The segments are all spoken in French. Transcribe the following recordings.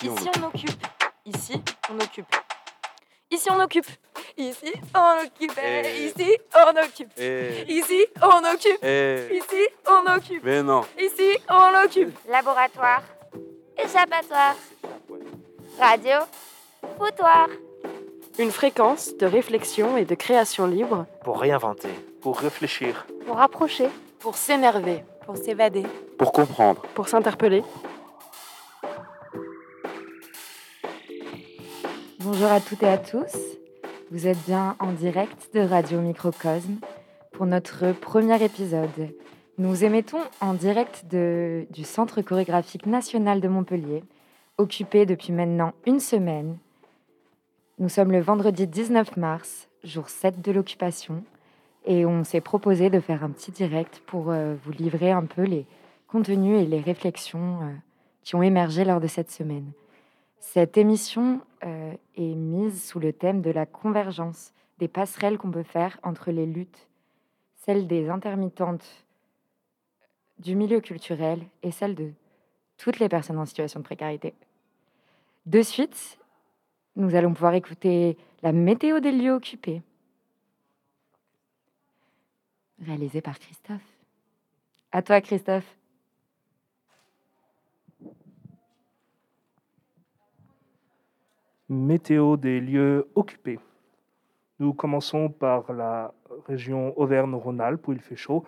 Ici, on Ici on occupe. Ici on occupe. Ici on occupe. Ici on occupe. Eh. Ici on occupe. Eh, Ici on occupe. eh, Ici on occupe. mais non. Ici on occupe. Laboratoire. Échappatoire. Radio. Foutoir. Une fréquence de réflexion et de création libre Pour réinventer, pour réfléchir. Pour rapprocher. pour s'énerver, pour s'évader, Pour comprendre. pour s'interpeller. Bonjour à toutes et à tous. Vous êtes bien en direct de Radio Microcosme pour notre premier épisode. Nous émettons en direct du Centre chorégraphique national de Montpellier, occupé depuis maintenant une semaine. Nous sommes le vendredi 19 mars, jour 7 de l'occupation, et on s'est proposé de faire un petit direct pour euh, vous livrer un peu les contenus et les réflexions euh, qui ont émergé lors de cette semaine. Cette émission euh, est mise sous le thème de la convergence des passerelles qu'on peut faire entre les luttes, celles des intermittentes du milieu culturel et celles de toutes les personnes en situation de précarité. De suite, nous allons pouvoir écouter la météo des lieux occupés, réalisée par Christophe. À toi, Christophe. Météo des lieux occupés. Nous commençons par la région Auvergne-Rhône-Alpes où il fait chaud,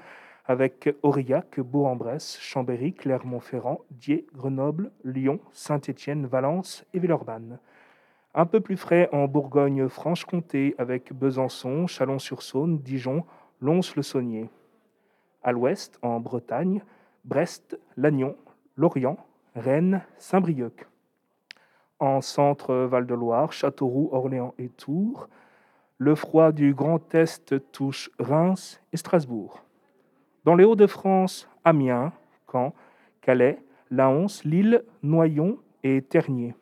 avec Aurillac, Bourg-en-Bresse, Chambéry, Clermont-Ferrand, Die, Grenoble, Lyon, Saint-Étienne, Valence et Villeurbanne. Un peu plus frais en Bourgogne-Franche-Comté avec Besançon, Chalon-sur-Saône, Dijon, Lons-le-Saunier. À l'ouest, en Bretagne, Brest, Lannion, Lorient, Rennes, Saint-Brieuc en centre Val-de-Loire, Châteauroux, Orléans et Tours. Le froid du Grand Est touche Reims et Strasbourg. Dans les Hauts-de-France, Amiens, Caen, Calais, Laons, Lille, Noyon et Ternier.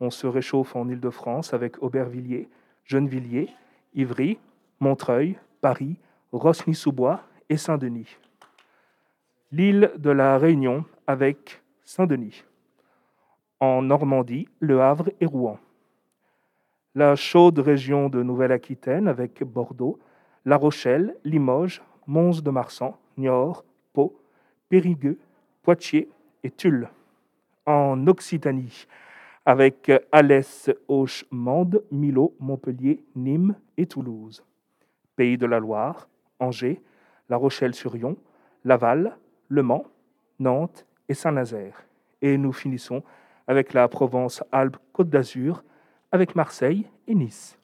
On se réchauffe en Île-de-France avec Aubervilliers, Gennevilliers, Ivry, Montreuil, Paris, Rosny-sous-Bois et Saint-Denis. L'île de la Réunion avec Saint-Denis en Normandie, Le Havre et Rouen. La chaude région de Nouvelle-Aquitaine avec Bordeaux, La Rochelle, Limoges, Mons de Marsan, Niort, Pau, Périgueux, Poitiers et Tulle. En Occitanie avec Alès, Auch, Mende, Millau, Montpellier, Nîmes et Toulouse. Pays de la Loire, Angers, La Rochelle-sur-Yon, Laval, Le Mans, Nantes et Saint-Nazaire. Et nous finissons avec la Provence-Alpes-Côte d'Azur, avec Marseille et Nice.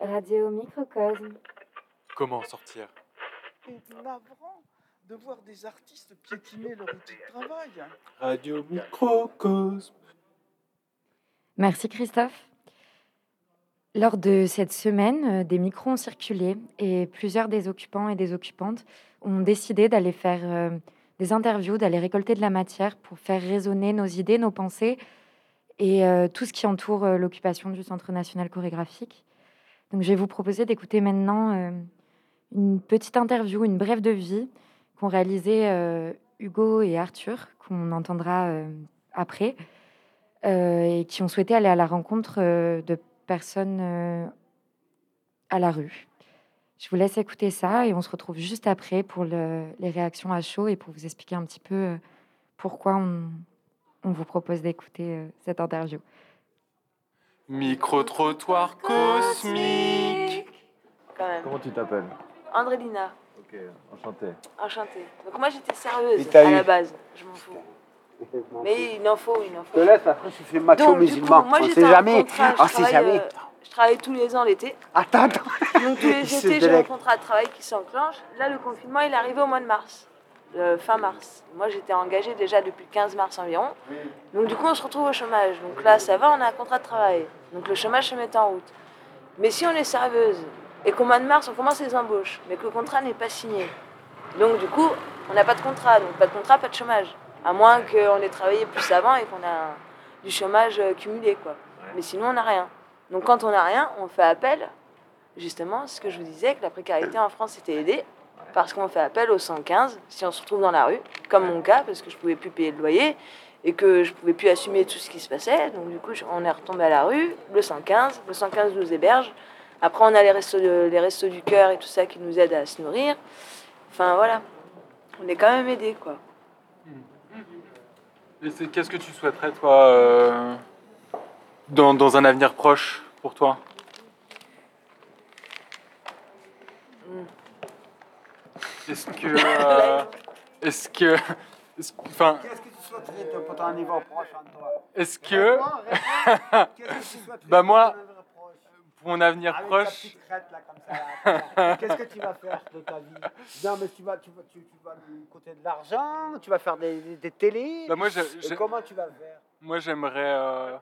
Radio Microcosme. Comment sortir? Est navrant de voir des artistes piétiner leur outil de travail. Radio Microcosme. Merci Christophe. Lors de cette semaine, euh, des micros ont circulé et plusieurs des occupants et des occupantes ont décidé d'aller faire euh, des interviews, d'aller récolter de la matière pour faire résonner nos idées, nos pensées et euh, tout ce qui entoure euh, l'occupation du Centre national chorégraphique. Donc je vais vous proposer d'écouter maintenant euh, une petite interview, une brève de vie qu'ont réalisé Hugo et Arthur, qu'on entendra après et qui ont souhaité aller à la rencontre de personnes à la rue. Je vous laisse écouter ça et on se retrouve juste après pour le- les réactions à chaud et pour vous expliquer un petit peu euh, pourquoi on, on vous propose d'écouter euh, cette interview. Micro-trottoir cosmique. Quand même. Comment tu t'appelles? Andrélina, Ok, enchanté. enchantée. Donc moi j'étais sérieuse à eu- la base, je m'en fous. Mais il en faut, il en Je faut. te laisse, après tu fais macho musulman. on sait jamais. je On sait jamais. Je travaille tous les ans l'été. Attends, attends. Donc tous les étés, j'ai mon contrat de travail qui s'enclenche. Là, le confinement, il est arrivé au mois de mars, euh, fin mars. Moi, j'étais engagée déjà depuis le 15 mars environ. Donc du coup, on se retrouve au chômage. Donc là, ça va, on a un contrat de travail. Donc le chômage se met en route. Mais si on est serveuse et qu'au mois de mars, on commence les embauches, mais que le contrat n'est pas signé, donc du coup, on n'a pas de contrat. Donc pas de contrat, pas de chômage. À moins qu'on ait travaillé plus avant et qu'on a du chômage euh, cumulé, quoi. Mais sinon, on n'a rien. Donc quand on n'a rien, on fait appel, justement, ce que je vous disais, que la précarité en France était aidée, parce qu'on fait appel au 115 si on se retrouve dans la rue, comme mon cas, parce que je pouvais plus payer le loyer, et que je pouvais plus assumer tout ce qui se passait. Donc du coup, on est retombé à la rue, le 115. Le 115 nous héberge. Après, on a les restos, de- les restos du cœur et tout ça qui nous aident à se nourrir. Enfin voilà, on est quand même aidés quoi. Et c'est- qu'est-ce que tu souhaiterais, toi, euh, dans, dans un avenir proche pour toi Est-ce que. euh, Est-ce que. est-ce que- Enfin, Qu'est-ce que tu souhaiterais pour ton niveau proche en toi? est-ce que. Réponds, réponds. Qu'est-ce que tu souhaiterais Bah, moi, pour ton avenir proche? Pour mon avenir Avec proche. petite crête, là, comme ça, là. Qu'est-ce que tu vas faire de ta vie? Non, mais tu vas, tu, vas, tu, tu vas du côté de l'argent, tu vas faire des, des, des télés. Bah, moi, j'ai- comment tu vas faire? Moi, j'aimerais. euh,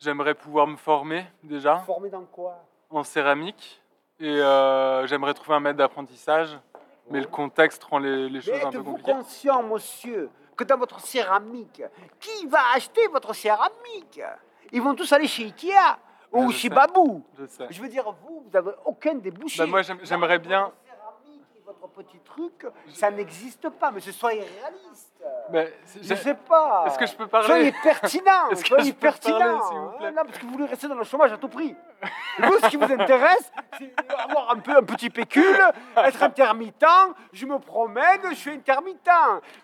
J'aimerais pouvoir me former déjà Formé dans quoi? en céramique et euh, j'aimerais trouver un maître d'apprentissage, mais le contexte rend les, les choses Mais un peu êtes-vous compliquées. conscient, monsieur, que dans votre céramique, qui va acheter votre céramique? Ils vont tous aller chez Ikea ou chez sais. Babou. Je sais. Je veux dire, vous, vous n'avez aucun débouché. Bah, moi, j'aime- j'aimerais bien. Votre céramique et votre petit truc, ça n'existe pas, mais ce soyez réaliste. Mais c'est- Je sais pas. Est-ce que je peux parler Soyez pertinent. Soyez parler, pertinent. vous plaît hein. Non, parce que vous voulez rester dans le chômage à tout prix. Vous, ce qui vous intéresse, c'est avoir un peu un petit pécule, être intermittent. Je me promène, je suis intermittent.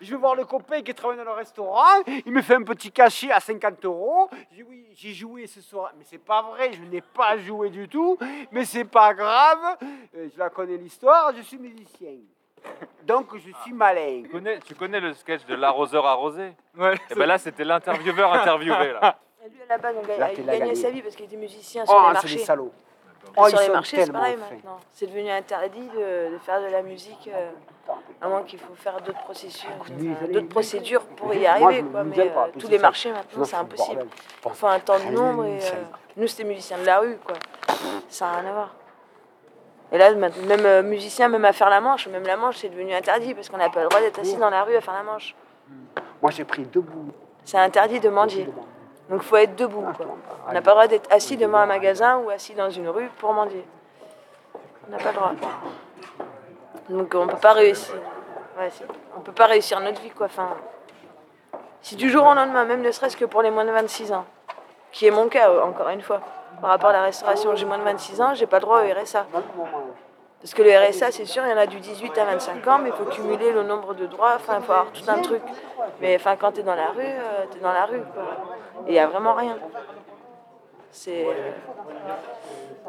Je vais voir le copain qui travaille dans le restaurant. Il me fait un petit cachet à 50 euros. Je dis oui, j'ai joué ce soir. Mais c'est pas vrai, je n'ai pas joué du tout. Mais c'est pas grave. Euh, Je la connais l'histoire. Je suis musicien. Donc je suis malin. Tu connais, tu connais le sketch de l'arroseur arrosé Ouais, Et ben là, c'était l'intervieweur interviewé. Là. Et lui, à la base, on gagne- Là, il là, gagnait gagné. sa vie parce qu'il était musicien sur Oh, les c'est marchés. des salauds. Et Oh, sur ils les sont marchés, c'est tellement pareil fins. maintenant. C'est devenu interdit de, de faire de la musique, euh, à moins qu'il faut faire d'autres processus, enfin, d'autres procédures pour y Moi, je arriver. me Quoi. Mais pas, euh, tous les ça- marchés maintenant, c'est c'est le impossible. bordel. Il faut un temps de nombre et euh, nous, c'était musiciens de la rue, quoi. Ça n'a rien à voir. Et là, même euh, musicien, même à faire la manche, même la manche, c'est devenu interdit parce qu'on n'a pas le droit d'être assis dans la rue à faire la manche. Moi, j'ai pris debout. C'est interdit de mendier. Donc il faut être debout. Quoi. On n'a pas le droit d'être assis devant un magasin ou assis dans une rue pour mendier. On n'a pas le droit. Donc on peut pas réussir. Ouais, on peut pas réussir notre vie quoi. Enfin, si du jour au lendemain, même ne serait-ce que pour les moins de 26 ans, qui est mon cas euh, encore une fois, par rapport à la restauration, j'ai moins de 26 ans, j'ai pas droit au RSA. Parce que le RSA, c'est sûr, il y en a du 18 à 25 ans, mais il faut cumuler le nombre de droits, enfin, il faut avoir tout un truc. Mais enfin, quand tu es dans la rue, tu es dans la rue, il n'y a vraiment rien. C'est. euh,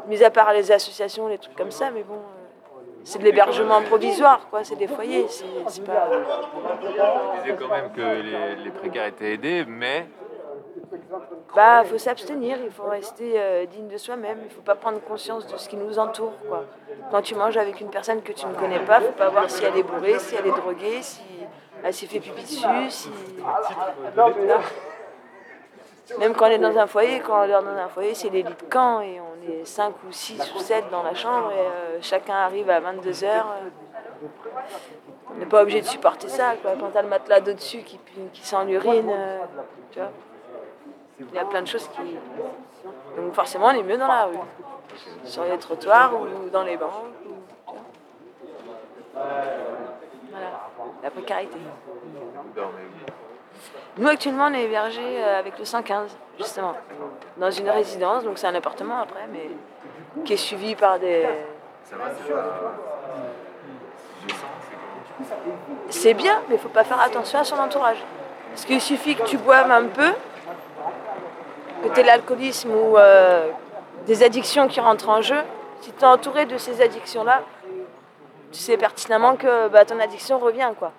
Mis à part les associations, les trucs comme ça, mais bon. euh, C'est de l'hébergement provisoire, quoi. C'est des foyers. C'est pas. Je disais quand même que les précaires étaient aidés, mais Bah, faut s'abstenir, il faut rester euh, digne de soi-même, il faut pas prendre conscience de ce qui nous entoure. Quand tu manges avec une personne que tu ne connais pas, faut pas voir si elle est bourrée, si elle est droguée, si elle s'est fait pipi dessus, si... Même quand on est dans un foyer, quand on dort dans un foyer, c'est les lits de camp et on est 5 ou 6 ou 7 dans la chambre et euh, chacun arrive à 22h. on n'est pas obligé de supporter ça, quoi. Quand t'as le matelas d'au-dessus qui, qui sent l'urine, euh, tu vois. Il y a plein de choses qui. Donc forcément, on est mieux dans la rue. Sur les trottoirs ou dans les bancs. Voilà, la précarité. Nous, actuellement, on est hébergés euh, avec le 115, justement. Dans une résidence, donc c'est un appartement après, mais qui est suivi par des. C'est bien, mais il faut pas faire attention à son entourage. Parce qu'il suffit que tu boives un peu, que tu l'alcoolisme ou euh, des addictions qui rentrent en jeu. Si tu es entouré de ces addictions-là, tu sais pertinemment que bah, ton addiction revient. quoi.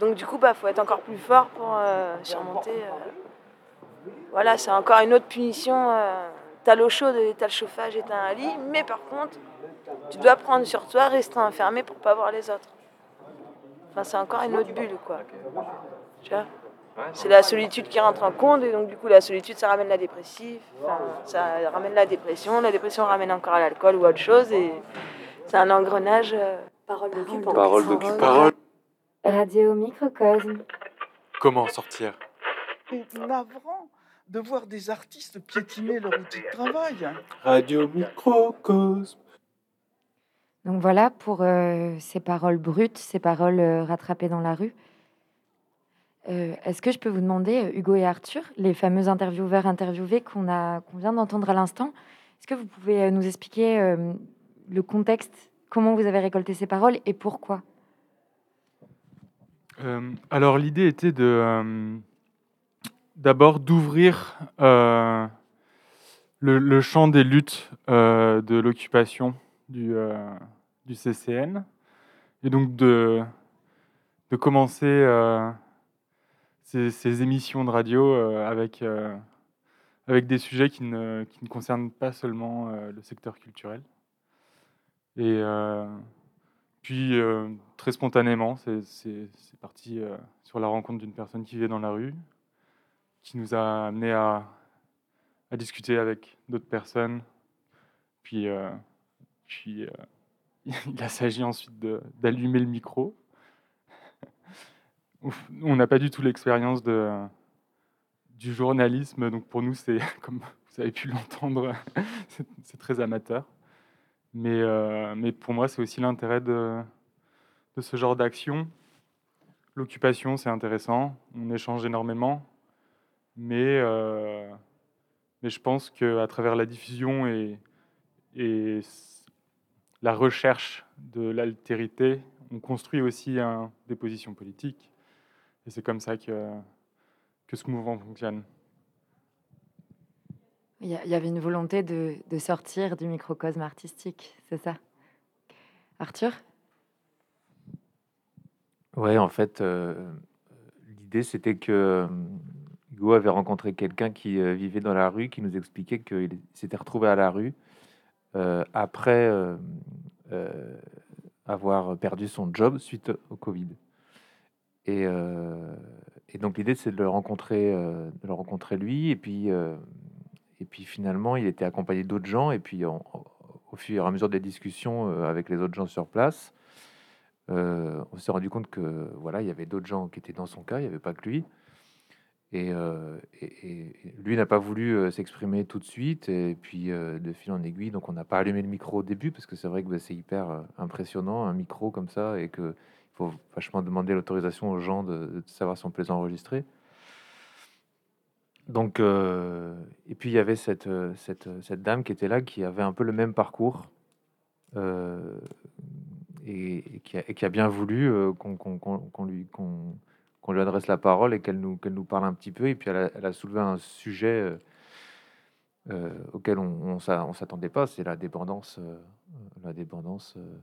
Donc du coup, il bah, faut être encore plus fort pour euh, surmonter. euh. Voilà, c'est encore une autre punition. T'as l'eau chaude, et t'as le chauffage et t'as un lit, mais par contre, tu dois prendre sur toi, rester enfermé pour pas voir les autres. Enfin, c'est encore une autre bulle, quoi. Tu vois? C'est la solitude qui rentre en compte, et donc du coup, la solitude, ça ramène la dépressive, ça ramène la dépression, la dépression ramène encore à l'alcool ou à autre chose, et c'est un engrenage. euh, Parole d'occupant. Parole d'occupant. Parole. Radio Microcosme. Comment sortir? C'est navrant de voir des artistes piétiner leur outil de travail. Radio Microcosme. Donc voilà pour euh, ces paroles brutes, ces paroles euh, rattrapées dans la rue. Euh, Est-ce que je peux vous demander, euh, Hugo et Arthur, les fameux intervieweurs interviewés qu'on qu'on vient d'entendre à l'instant, est-ce que vous pouvez euh, nous expliquer le contexte, comment vous avez récolté ces paroles et pourquoi? Alors l'idée était de d'abord d'ouvrir le, le champ des luttes de l'occupation du, du CCN et donc de, de commencer ces, émissions de radio euh, avec, euh, avec des sujets qui ne, qui ne concernent pas seulement euh, le secteur culturel. Et puis, très spontanément, c'est- parti sur la rencontre d'une personne qui vivait dans la rue, qui nous a amené à, à discuter avec d'autres personnes. Puis, puis il a s'agi ensuite d'allumer le micro. On n'a pas du tout l'expérience du journalisme, donc pour nous, c'est, comme vous avez pu l'entendre, c'est très amateur. Mais, euh, mais pour moi, c'est aussi l'intérêt de, ce genre d'action. L'occupation, c'est intéressant, on échange énormément, mais, euh, je pense qu'à travers la diffusion et, la recherche de l'altérité, on construit aussi des positions politiques. Et c'est comme ça que, que ce mouvement fonctionne. Il y, avait une volonté de, de sortir du microcosme artistique, c'est ça? Arthur? Ouais, en fait, euh, l'idée c'était que euh, Hugo avait rencontré quelqu'un qui euh, vivait dans la rue, qui nous expliquait qu'il s'était retrouvé à la rue euh, après euh, euh, avoir perdu son job suite au Covid. Et, donc l'idée c'est de le rencontrer, de le rencontrer lui, et puis et puis finalement il était accompagné d'autres gens, et puis au fur et à mesure des discussions avec les autres gens sur place. On s'est rendu compte que voilà, il y avait d'autres gens qui étaient dans son cas, il n'y avait pas que lui. Et, lui n'a pas voulu s'exprimer tout de suite, et puis de fil en aiguille, donc on n'a pas allumé le micro au début parce que c'est vrai que bah, c'est hyper impressionnant un micro comme ça, et que faut vachement demander l'autorisation aux gens de, savoir si on peut les enregistrer. Donc, euh, et puis il y avait cette, euh, cette, cette dame qui était là, qui avait un peu le même parcours. euh, et, qui a, bien voulu euh, qu'on lui, qu'on lui adresse la parole et qu'elle nous, qu'elle nous parle un petit peu. Et puis elle a, soulevé un sujet euh, euh, auquel on ne s'attendait pas, c'est la dépendance, euh, la dépendance euh,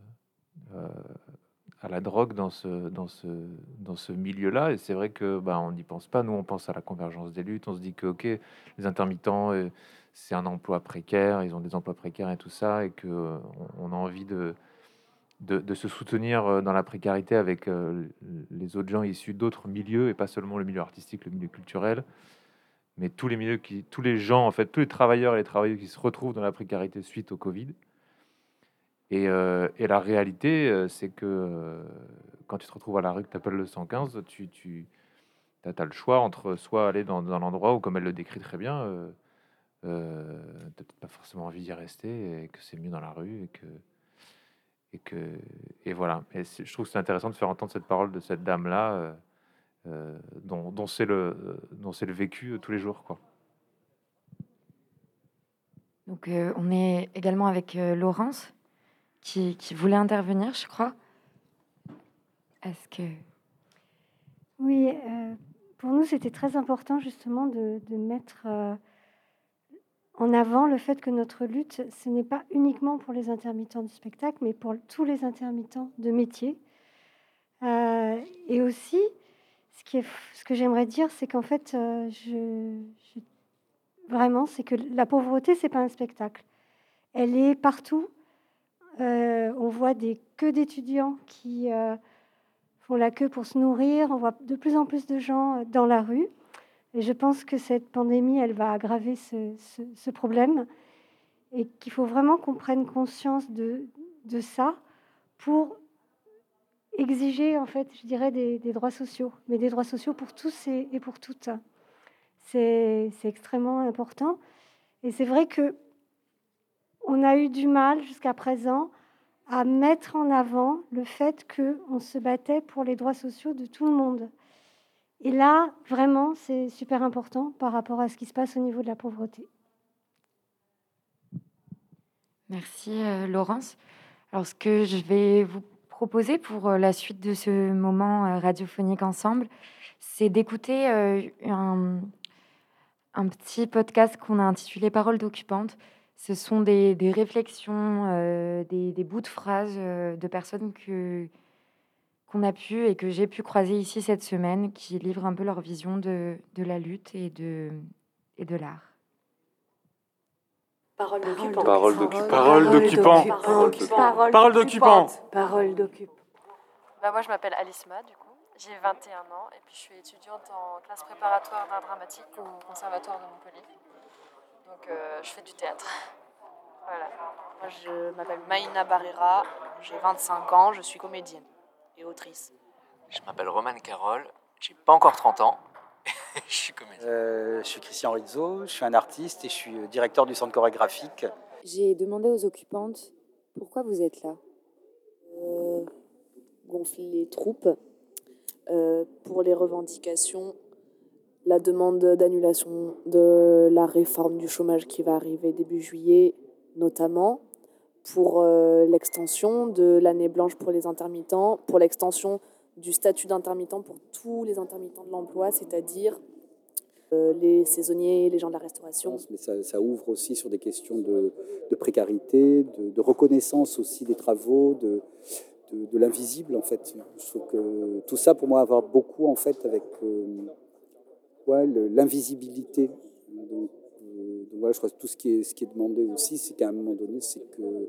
euh, à la drogue dans ce, dans ce, dans ce milieu-là. Et c'est vrai que bah, on n'y pense pas. Nous, on pense à la convergence des luttes. On se dit que ok, les intermittents, euh, c'est un emploi précaire, ils ont des emplois précaires et tout ça, et que on, a envie de de, de se soutenir euh, dans la précarité avec euh, les autres gens issus d'autres milieux et pas seulement le milieu artistique, le milieu culturel, mais tous les milieux qui, tous les gens en fait, tous les travailleurs et les travailleuses qui se retrouvent dans la précarité suite au Covid. Et, euh, et la réalité, euh, c'est que euh, quand tu te retrouves à la rue, que tu appelles le 115, tu, tu as, le choix entre soit aller dans, dans l'endroit où, comme elle le décrit très bien, euh, euh, t'as peut-être pas forcément envie d'y rester et que c'est mieux dans la rue et que et voilà. Et je trouve que c'est intéressant de faire entendre cette parole de cette dame là, dont, c'est le dont le vécu tous les jours quoi. Donc, on est également avec Laurence, qui, voulait intervenir, je crois. Est-ce que... Oui, euh, pour nous, c'était très important justement de, mettre euh, en avant le fait que notre lutte, ce n'est pas uniquement pour les intermittents du spectacle, mais pour tous les intermittents de métier. Euh, et aussi, ce, que j'aimerais dire, c'est qu'en fait, vraiment, c'est que la pauvreté, c'est pas un spectacle. Elle est partout. Euh, on voit des queues d'étudiants qui euh, font la queue pour se nourrir. On voit de plus en plus de gens euh, dans la rue. Et je pense que cette pandémie, elle va aggraver ce, problème et qu'il faut vraiment qu'on prenne conscience de, ça pour exiger, en fait, je dirais, des, droits sociaux, mais des droits sociaux pour tous et, pour toutes. C'est extrêmement important. Et c'est vrai que on a eu du mal jusqu'à présent à mettre en avant le fait qu'on se battait pour les droits sociaux de tout le monde. Et là, vraiment, c'est super important par rapport à ce qui se passe au niveau de la pauvreté. Merci euh, Laurence. Alors ce que je vais vous proposer pour euh, la suite de ce moment euh, radiophonique ensemble, c'est d'écouter un, un petit podcast qu'on a intitulé Paroles d'occupantes. Ce sont des, des réflexions, des, des, bouts de phrases de personnes que, qu'on a pu et que j'ai pu croiser ici cette semaine, qui livrent un peu leur vision de, de la lutte et de, et de l'art. Parole d'occupant. Parole d'occupant. Parole d'occupant. Parole d'occupant. Parole d'occupant. Bah moi, je m'appelle Alice Ma, du coup. J'ai 21 ans et puis je suis étudiante en classe préparatoire d'art dramatique au Conservatoire de Montpellier. Je fais du théâtre. Voilà. Moi, je m'appelle Maïna Barrera, j'ai 25 ans, je suis comédienne et autrice. Je m'appelle Roman Carole, j'ai pas encore 30 ans, je suis comédien. Euh, je suis Christian Rizzo, je suis un artiste et je suis directeur du centre chorégraphique. J'ai demandé aux occupantes pourquoi vous êtes là? Euh, gonfler les troupes euh, pour les revendications, la demande d'annulation de la réforme du chômage qui va arriver début juillet notamment, pour euh, l'extension de l'année blanche pour les intermittents, pour l'extension du statut d'intermittent pour tous les intermittents de l'emploi, c'est-à-dire euh, les saisonniers, les gens de la restauration. Mais ça, ouvre aussi sur des questions de, de précarité, de, reconnaissance aussi des travaux, de, de, l'invisible en fait. Je que tout ça pour moi avoir beaucoup en fait avec euh, l'invisibilité. Donc, euh, donc, voilà, je crois que tout ce qui est, ce qui est demandé aussi, c'est qu'à un moment donné, c'est que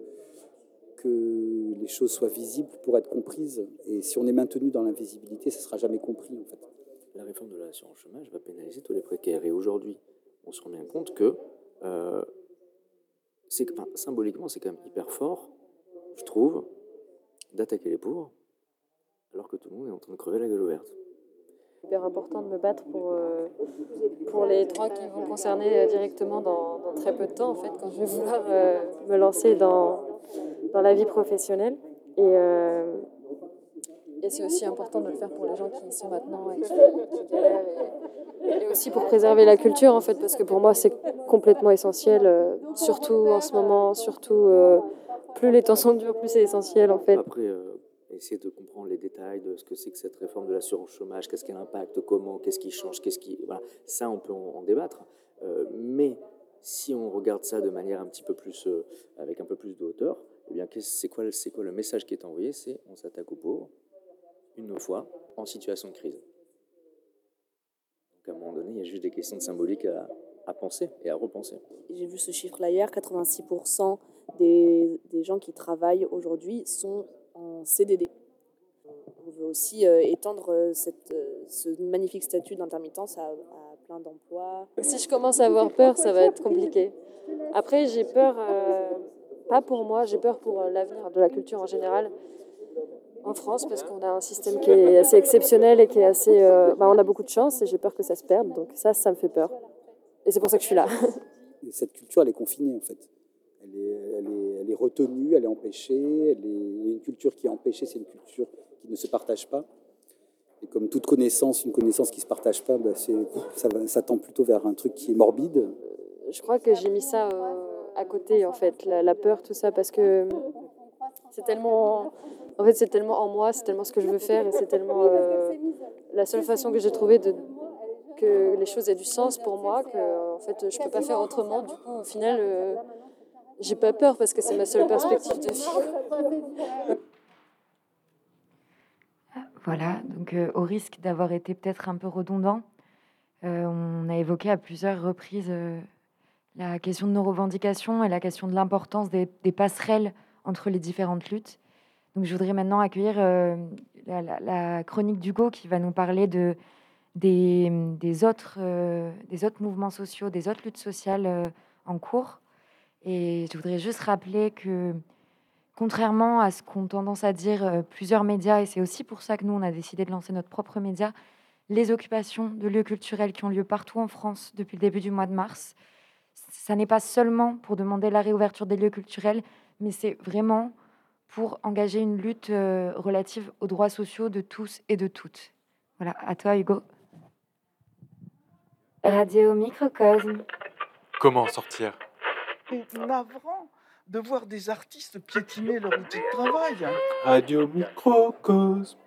les choses soient visibles pour être comprises. Et si on est maintenu dans l'invisibilité, ça ne sera jamais compris en fait. La réforme de l'assurance chômage va pénaliser tous les précaires. Et aujourd'hui, on se rend bien compte que euh, c'est symboliquement, c'est quand même hyper fort, je trouve, d'attaquer les pauvres, alors que tout le monde est en train de crever la gueule ouverte. Hyper important de me battre pour, euh, pour les trois qui vont concerner euh, directement dans, très peu de temps, en fait, quand je vais vouloir euh, me lancer dans, dans la vie professionnelle. Et, et c'est aussi important de le faire pour les gens qui y sont maintenant et qui, galèrent. Et, aussi pour préserver la culture, en fait, parce que pour moi, c'est complètement essentiel, surtout en ce moment, surtout plus les temps sont durs, plus c'est essentiel, en fait. Essayer de comprendre les détails de ce que c'est que cette réforme de l'assurance chômage, qu'est-ce qu'elle impacte, comment, qu'est-ce qui change, qu'est-ce qui... Voilà, ça, on peut en, débattre. Euh, mais si on regarde ça de manière un petit peu plus... Euh, avec un peu plus de hauteur, eh bien, c'est quoi, quoi le message qui est envoyé? C'est on s'attaque aux pauvres, une fois, en situation de crise. Donc à un moment donné, il y a juste des questions de symbolique à, à penser et à repenser. J'ai vu ce chiffre-là hier, 86% des, des gens qui travaillent aujourd'hui sont en CDD. On veut aussi euh, étendre cette, euh, ce magnifique statut d'intermittence à, à, plein d'emplois. Si je commence à avoir peur, ça va être compliqué. Après, j'ai peur, euh, pas pour moi, j'ai peur pour l'avenir de la culture en général en France parce qu'on a un système qui est assez exceptionnel et qui est assez. Euh, bah, on a beaucoup de chance et j'ai peur que ça se perde. Donc ça, ça me fait peur. Et c'est pour ça que je suis là. Cette culture, elle est confinée en fait. Elle est, elle est, elle est retenue, elle est empêchée. Elle est, une culture qui est empêchée, c'est une culture qui ne se partage pas. Et comme toute connaissance, une connaissance qui ne se partage pas, bah ça, tend plutôt vers un truc qui est morbide. Je crois que j'ai mis ça euh, à côté, en fait, la, peur, tout ça, parce que c'est tellement... En fait, c'est tellement en moi, c'est tellement ce que je veux faire, et c'est tellement euh, la seule façon que j'ai trouvé que les choses aient du sens pour moi, que en fait, je peux pas faire autrement. Du coup, au final, euh, j'ai pas peur parce que c'est ma seule perspective de vie. Voilà, donc euh, au risque d'avoir été peut-être un peu redondant, euh, on a évoqué à plusieurs reprises euh, la question de nos revendications et la question de l'importance des, passerelles entre les différentes luttes. Donc je voudrais maintenant accueillir la, chronique d'Hugo qui va nous parler de, des, autres, des autres mouvements sociaux, des autres luttes sociales en cours. Et je voudrais juste rappeler que contrairement à ce qu'ont tendance à dire euh, plusieurs médias, et c'est aussi pour ça que nous, on a décidé de lancer notre propre média, les occupations de lieux culturels qui ont lieu partout en France depuis le début du mois de mars, ça n'est pas seulement pour demander la réouverture des lieux culturels, mais c'est vraiment pour engager une lutte euh, relative aux droits sociaux de tous et de toutes. Voilà, à toi Hugo. Radio Microcosme. Comment en sortir? C'est navrant de voir des artistes piétiner leur outil de travail. Radio Microcosme.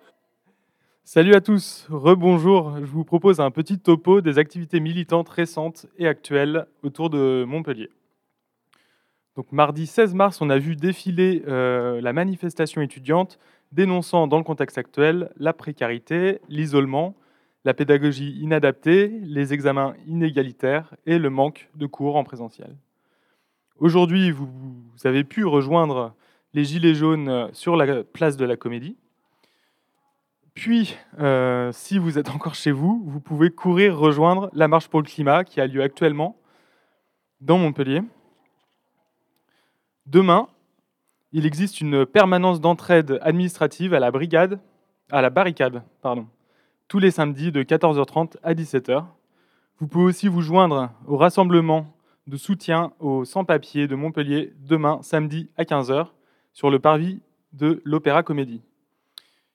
Salut à tous, rebonjour. Je vous propose un petit topo des activités militantes récentes et actuelles autour de Montpellier. Donc mardi 16 mars, on a vu défiler euh, la manifestation étudiante dénonçant dans le contexte actuel la précarité, l'isolement, la pédagogie inadaptée, les examens inégalitaires et le manque de cours en présentiel. Aujourd'hui, vous, avez pu rejoindre les Gilets jaunes sur la place de la Comédie. Puis, euh, si vous êtes encore chez vous, vous pouvez courir rejoindre la marche pour le climat qui a lieu actuellement dans Montpellier. Demain, il existe une permanence d'entraide administrative à la brigade, à la barricade, pardon, tous les samedis de 14h30 à 17h. Vous pouvez aussi vous joindre au rassemblement de soutien aux sans-papiers de Montpellier demain samedi à 15h sur le parvis de l'Opéra Comédie.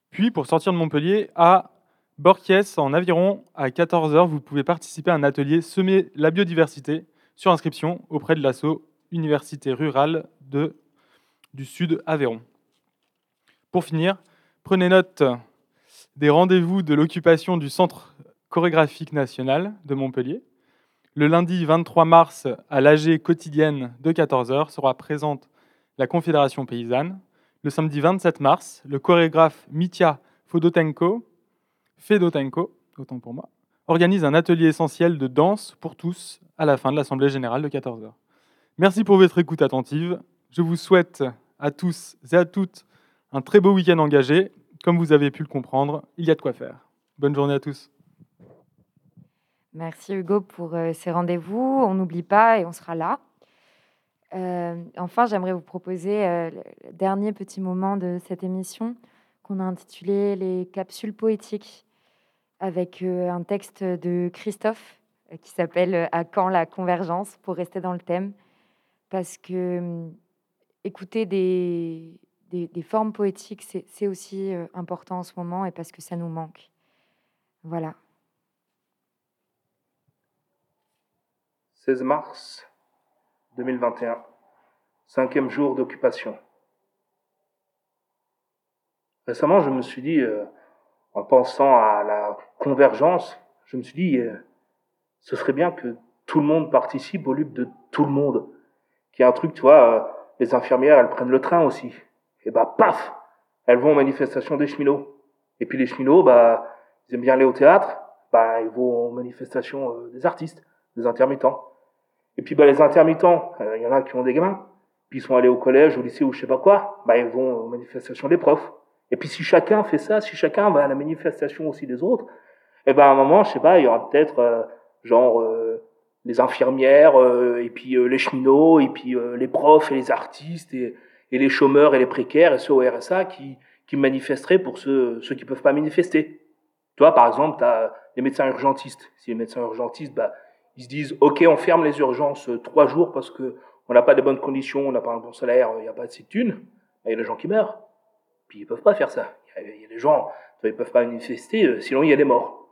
Puis, pour sortir de Montpellier, à Borquiès, en aviron, à 14h, vous pouvez participer à un atelier Semer la biodiversité sur inscription auprès de l'ASSO Université rurale du Sud Aveyron. Pour finir, prenez note des rendez-vous de l'occupation du Centre chorégraphique national de Montpellier. Le lundi 23 mars, à l'AG quotidienne de 14h, sera présente la Confédération paysanne. Le samedi 27 mars, le chorégraphe Mitya Fodotenko, Fedotenko, pour moi, organise un atelier essentiel de danse pour tous à la fin de l'Assemblée générale de 14h. Merci pour votre écoute attentive. Je vous souhaite à tous et à toutes un très beau week-end engagé. Comme vous avez pu le comprendre, il y a de quoi faire. Bonne journée à tous. Merci Hugo pour euh, ces rendez-vous. On n'oublie pas et on sera là. Euh, enfin, j'aimerais vous proposer euh, le dernier petit moment de cette émission qu'on a intitulé Les capsules poétiques avec un texte de Christophe qui s'appelle À quand la convergence pour rester dans le thème parce que hum, écouter des, des, des formes poétiques, c'est aussi important en ce moment et parce que ça nous manque. Voilà. 16 mars 2021, cinquième jour d'occupation. Récemment, je me suis dit, euh, en pensant à la convergence, je me suis dit, euh, ce serait bien que tout le monde participe au lutte de tout le monde. Qu'il y ait un truc, tu vois, euh, les infirmières, elles prennent le train aussi. Et bah, paf, elles vont aux manifestations des cheminots. Et puis les cheminots, bah, ils aiment bien aller au théâtre, bah, ils vont aux manifestations des artistes, des intermittents. Et puis bah, les intermittents, euh, il y en a qui ont des gamins, puis ils sont allés au collège, au lycée ou je sais pas quoi, bah, ils vont aux manifestations des profs. Et puis si chacun fait ça, si chacun va à la manifestation aussi des autres, et ben à un moment, je sais pas, il y aura peut-être euh, genre euh, les infirmières, euh, et puis euh, les cheminots, et puis euh, les profs et les artistes, et, et les chômeurs et les précaires, et ceux au RSA qui, qui manifesteraient pour ceux, ceux qui peuvent pas manifester. Toi, par exemple, tu as les médecins urgentistes. Si les médecins urgentistes, bah, ils se disent, OK, on ferme les urgences euh, trois jours parce que on n'a pas de bonnes conditions, on n'a pas un bon salaire, il n'y a pas assez de thunes, Bah, il y a des gens qui meurent. Puis ils peuvent pas faire ça. Il y a- des gens, ils peuvent pas manifester, euh, sinon il y a des morts.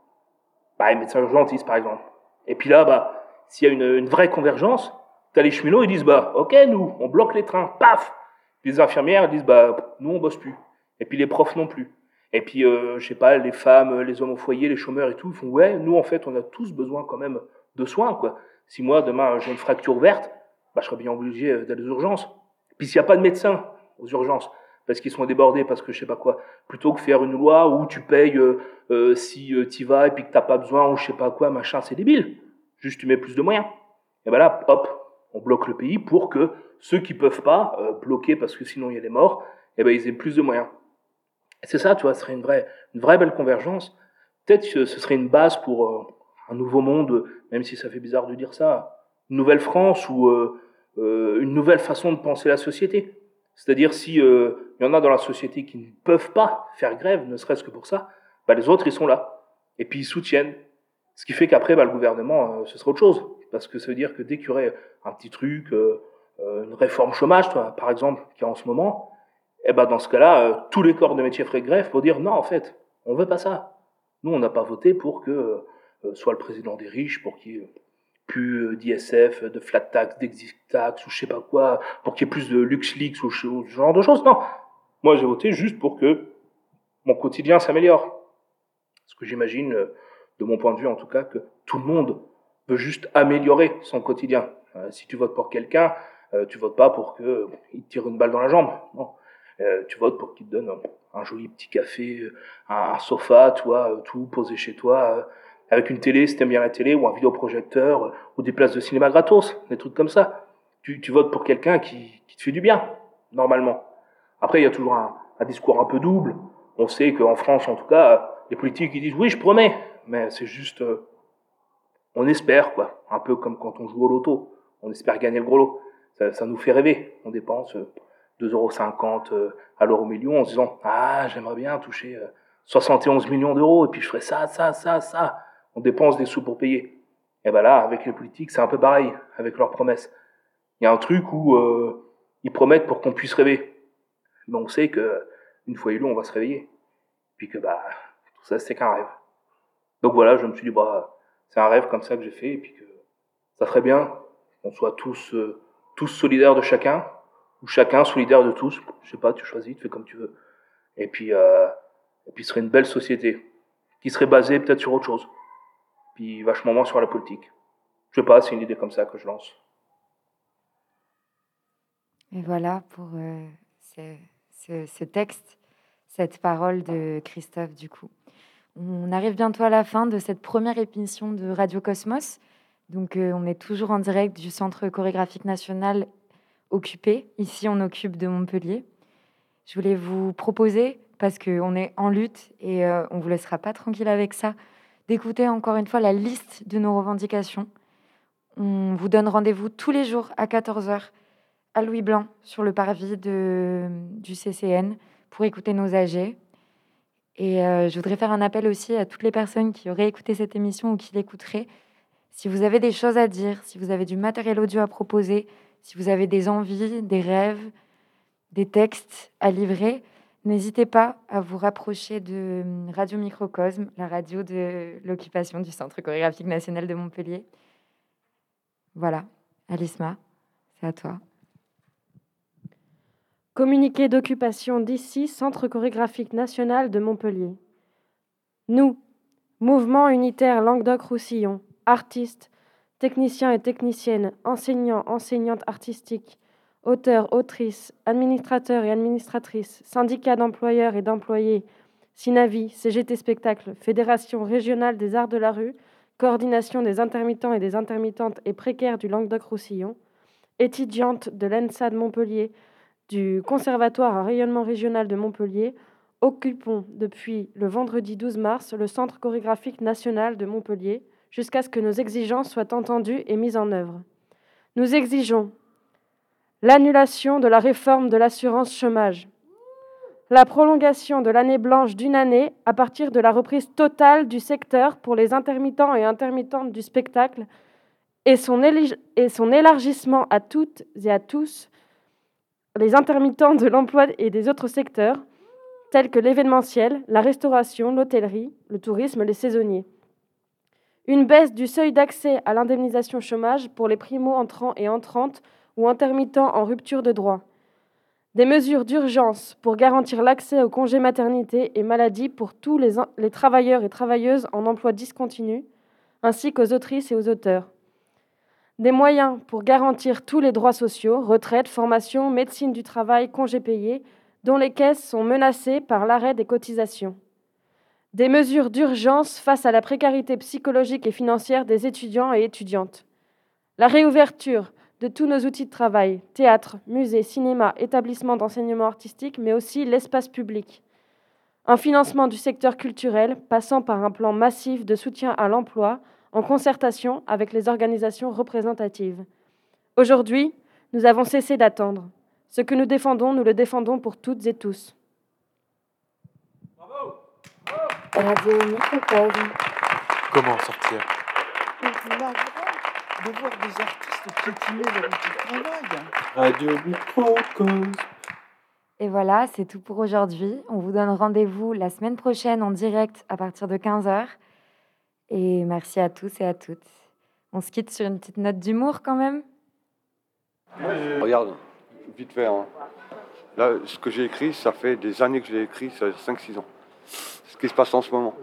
Bah, les médecins urgentistes, par exemple. Et puis là, bah, s'il y a une, vraie convergence, t'as les cheminots, ils disent, bah, ok, nous, on bloque les trains, paf Puis les infirmières, disent, bah, nous, on bosse plus. Et puis les profs non plus. Et puis, euh, je sais pas, les femmes, les hommes au foyer, les chômeurs et tout, ils font, ouais, nous, en fait, on a tous besoin quand même de soins, quoi. Si moi, demain, j'ai une fracture verte, bah, je serais bien obligé euh, d'aller aux urgences. Puis s'il n'y a pas de médecin aux urgences, parce qu'ils sont débordés, parce que je sais pas quoi, plutôt que faire une loi où tu payes euh, euh, si tu t'y vas et puis que t'as pas besoin ou je sais pas quoi, machin, c'est débile. Juste tu mets plus de moyens. Et ben là, hop, on bloque le pays pour que ceux qui peuvent pas bloquer parce que sinon il y a des morts, et ben ils aient plus de moyens. C'est ça, tu vois, ce serait une vraie, une vraie belle convergence. Peut-être que ce serait une base pour un nouveau monde, même si ça fait bizarre de dire ça, une nouvelle France ou euh, euh, une nouvelle façon de penser la société. C'est-à-dire si euh, il y en a dans la société qui ne peuvent pas faire grève, ne serait-ce que pour ça, bah, les autres ils sont là et puis ils soutiennent. Ce qui fait qu'après bah, le gouvernement ce sera autre chose parce que ça veut dire que dès qu'il y aurait un petit truc, une réforme chômage, toi, par exemple, qui est en ce moment, et ben dans ce cas-là, tous les corps de métier feraient grève pour dire non en fait, on veut pas ça. Nous on n'a pas voté pour que soit le président des riches pour qu'il y ait plus euh, d'ISF, de flat tax, d'exit tax ou je sais pas quoi, pour qu'il y ait plus de LuxLeaks ou ce genre de choses. Non, moi j'ai voté juste pour que mon quotidien s'améliore. Parce que j'imagine, euh, de mon point de vue en tout cas, que tout le monde veut juste améliorer son quotidien. Euh, si tu votes pour quelqu'un, euh, tu votes pas pour que il te tire une balle dans la jambe. Non. Euh, tu votes pour qu'il te donne un, joli petit café, un, sofa, toi, euh, tout posé chez toi, euh, avec une télé si t'aimes bien la télé, ou un vidéoprojecteur, ou des places de cinéma gratos, des trucs comme ça. Tu, tu votes pour quelqu'un qui, qui te fait du bien, normalement. Après, il y a toujours un, un discours un peu double. On sait qu'en France, en tout cas, les politiques ils disent oui, je promets, mais c'est juste, euh, on espère quoi, un peu comme quand on joue au loto, on espère gagner le gros lot. Ça, ça nous fait rêver. On dépense euh, 2,50€ euh, à l'euro million en se disant ah j'aimerais bien toucher euh, 71 millions d'euros et puis je ferai ça, ça, ça, ça. On dépense des sous pour payer. Et ben là, avec les politiques, c'est un peu pareil avec leurs promesses. Il y a un truc où euh, ils promettent pour qu'on puisse rêver, mais on sait que une fois élu, on va se réveiller. Puis que bah tout ça c'est qu'un rêve. Donc voilà, je me suis dit bah c'est un rêve comme ça que j'ai fait et puis que ça serait bien qu'on soit tous euh, tous solidaires de chacun ou chacun solidaire de tous. Je sais pas, tu choisis, tu fais comme tu veux. Et puis euh, et puis ce serait une belle société qui serait basée peut-être sur autre chose. Puis vachement moins sur la politique. Je sais pas, c'est une idée comme ça que je lance. Et voilà pour euh, ce, texte, cette parole de Christophe du coup. On arrive bientôt à la fin de cette première émission de Radio Cosmos. Donc euh, on est toujours en direct du Centre chorégraphique national occupé. Ici on occupe de Montpellier. Je voulais vous proposer, parce qu'on est en lutte et euh, on ne vous laissera pas tranquille avec ça, d'écouter encore une fois la liste de nos revendications. On vous donne rendez-vous tous les jours à 14h à Louis Blanc sur le parvis du CCN pour écouter nos AG. Et euh, je voudrais faire un appel aussi à toutes les personnes qui auraient écouté cette émission ou qui l'écouteraient. Si vous avez des choses à dire, si vous avez du matériel audio à proposer, si vous avez des envies, des rêves, des textes à livrer, n'hésitez pas à vous rapprocher de hum, Radio Microcosme, la radio de l'occupation du Centre chorégraphique national de Montpellier. Voilà, Alisma, c'est à toi. Communiqué d'occupation d'ici, Centre chorégraphique national de Montpellier. Nous, Mouvement unitaire Languedoc-Roussillon, artistes, techniciens et techniciennes, enseignants, enseignantes artistiques, auteurs, autrices, administrateurs et administratrices, syndicats d'employeurs et d'employés, SINAVI, CGT Spectacle, Fédération régionale des arts de la rue, coordination des intermittents et des intermittentes et précaires du Languedoc-Roussillon, étudiante de l'ENSA de Montpellier, du Conservatoire à rayonnement régional de Montpellier, occupons depuis le vendredi 12 mars le Centre chorégraphique national de Montpellier jusqu'à ce que nos exigences soient entendues et mises en œuvre. Nous exigeons l'annulation de la réforme de l'assurance chômage, la prolongation de l'année blanche d'une année à partir de la reprise totale du secteur pour les intermittents et intermittentes du spectacle et son, élargissement à toutes et à tous les intermittents de l'emploi et des autres secteurs, tels que l'événementiel, la restauration, l'hôtellerie, le tourisme, les saisonniers. Une baisse du seuil d'accès à l'indemnisation chômage pour les primo-entrants et entrantes ou intermittents en rupture de droit. Des mesures d'urgence pour garantir l'accès au congé maternité et maladie pour tous les, les travailleurs et travailleuses en emploi discontinu, ainsi qu'aux autrices et aux auteurs des moyens pour garantir tous les droits sociaux, retraite, formation, médecine du travail, congés payés, dont les caisses sont menacées par l'arrêt des cotisations. Des mesures d'urgence face à la précarité psychologique et financière des étudiants et étudiantes. La réouverture de tous nos outils de travail, théâtre, musée, cinéma, établissements d'enseignement artistique, mais aussi l'espace public. Un financement du secteur culturel passant par un plan massif de soutien à l'emploi, en concertation avec les organisations représentatives. Aujourd'hui, nous avons cessé d'attendre. Ce que nous défendons, nous le défendons pour toutes et tous. Radio Microcosme. Comment en sortir de voir des artistes piétiner leur outil de travail. Radio Microcosme. Et voilà, c'est tout pour aujourd'hui. On vous donne rendez-vous la semaine prochaine en direct à partir de 15h. Et merci à tous et à toutes. On se quitte sur une petite note d'humour quand même. Regarde, vite fait. hein. Là, ce que j'ai écrit, ça fait des années que je l'ai écrit, ça fait 5-6 ans. Ce qui se passe en ce moment.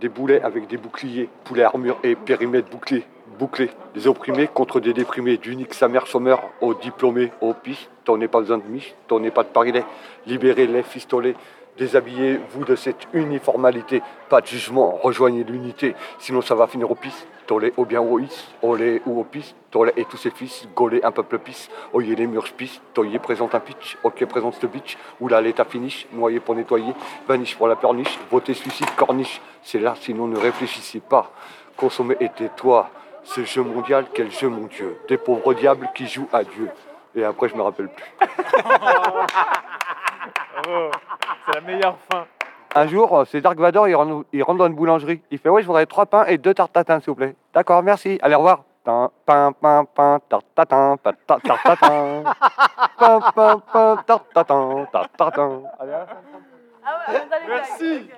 Des boulets avec des boucliers, poulets armure et périmètre bouclé, bouclé. Des opprimés contre des déprimés, d'unique sa mère chômeur aux diplômés, aux pistes. T'en n'es pas besoin de miche, t'en n'es pas de parilet. Libérez les fistolets. Déshabillez-vous de cette uniformalité. Pas de jugement, rejoignez l'unité. Sinon, ça va finir au piste. Tolé ou bien au is, olé ou au piste. Tolé et tous ses fils, gaulé un peuple pisse. Oyez les murs pisse, toyé présente un pitch. Ok, présente ce bitch. Oula, l'état finish, noyé pour nettoyer. Vaniche pour la perniche. Votez suicide, corniche. C'est là, sinon ne réfléchissez pas. Consommez et tais-toi. Ce jeu mondial, quel jeu, mon Dieu. Des pauvres diables qui jouent à Dieu. Et après, je me rappelle plus. Bravo. C'est la meilleure fin. Un jour, c'est Dark Vador, il rentre, il rentre dans une boulangerie. Il fait Ouais, je voudrais trois pains et deux tartes tatin, s'il vous plaît. D'accord, merci. Allez, au revoir. Pain, pain, pain, pain, tarte tatin, pain, tarte tarte tatin. Pain, pain, pain, tarte tatin, tarte tatin. Allez, à la fin. Ah. Merci.